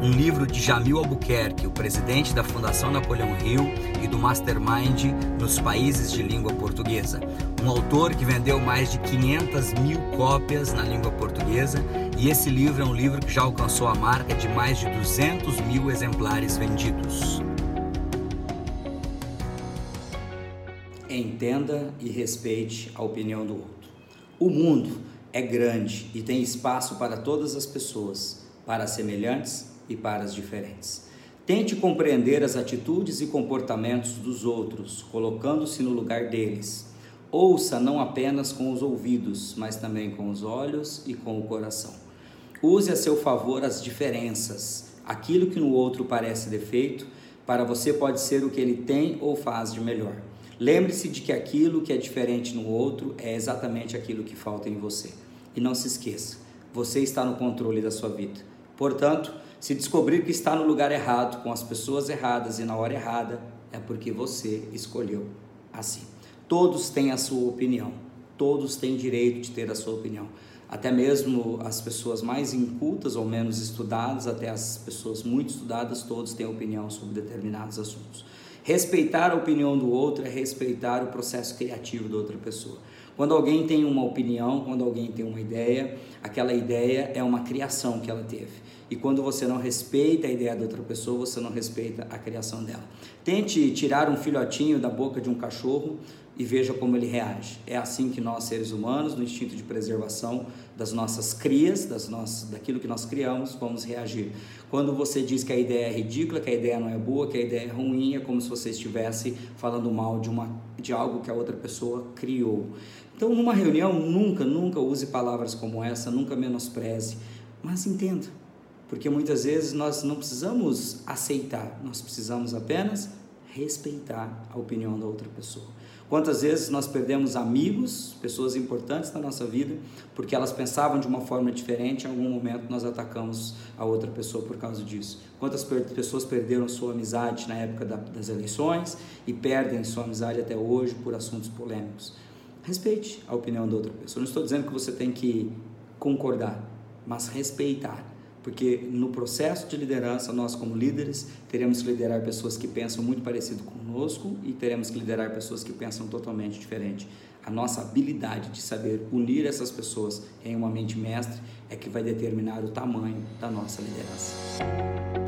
Um livro de Jamil Albuquerque, o presidente da Fundação Napoleão Hill e do Mastermind nos países de língua portuguesa. Um autor que vendeu mais de 500 mil cópias na língua portuguesa e esse livro é um livro que já alcançou a marca de mais de 200 mil exemplares vendidos. Entenda e respeite a opinião do outro. O mundo é grande e tem espaço para todas as pessoas, para semelhantes e para as diferentes. Tente compreender as atitudes e comportamentos dos outros, colocando-se no lugar deles. Ouça não apenas com os ouvidos, mas também com os olhos e com o coração. Use a seu favor as diferenças. Aquilo que no outro parece defeito, para você pode ser o que ele tem ou faz de melhor. Lembre-se de que aquilo que é diferente no outro é exatamente aquilo que falta em você. E não se esqueça, você está no controle da sua vida. Portanto, se descobrir que está no lugar errado, com as pessoas erradas e na hora errada, é porque você escolheu assim. Todos têm a sua opinião, todos têm direito de ter a sua opinião até mesmo as pessoas mais incultas ou menos estudadas, até as pessoas muito estudadas, todos têm opinião sobre determinados assuntos. Respeitar a opinião do outro é respeitar o processo criativo da outra pessoa. Quando alguém tem uma opinião, quando alguém tem uma ideia, aquela ideia é uma criação que ela teve. E quando você não respeita a ideia da outra pessoa, você não respeita a criação dela. Tente tirar um filhotinho da boca de um cachorro e veja como ele reage. É assim que nós, seres humanos, no instinto de preservação das nossas crias, das nossas, daquilo que nós criamos, vamos reagir. Quando você diz que a ideia é ridícula, que a ideia não é boa, que a ideia é ruim, é como se você estivesse falando mal de, uma, de algo que a outra pessoa criou. Então, numa reunião, nunca, nunca use palavras como essa, nunca menospreze, mas entenda, porque muitas vezes nós não precisamos aceitar, nós precisamos apenas respeitar a opinião da outra pessoa. Quantas vezes nós perdemos amigos, pessoas importantes na nossa vida, porque elas pensavam de uma forma diferente, em algum momento nós atacamos a outra pessoa por causa disso. Quantas pessoas perderam sua amizade na época das eleições e perdem sua amizade até hoje por assuntos polêmicos? Respeite a opinião da outra pessoa. Não estou dizendo que você tem que concordar, mas respeitar porque no processo de liderança, nós como líderes, teremos que liderar pessoas que pensam muito parecido conosco e teremos que liderar pessoas que pensam totalmente diferente. A nossa habilidade de saber unir essas pessoas em uma mente mestre é que vai determinar o tamanho da nossa liderança.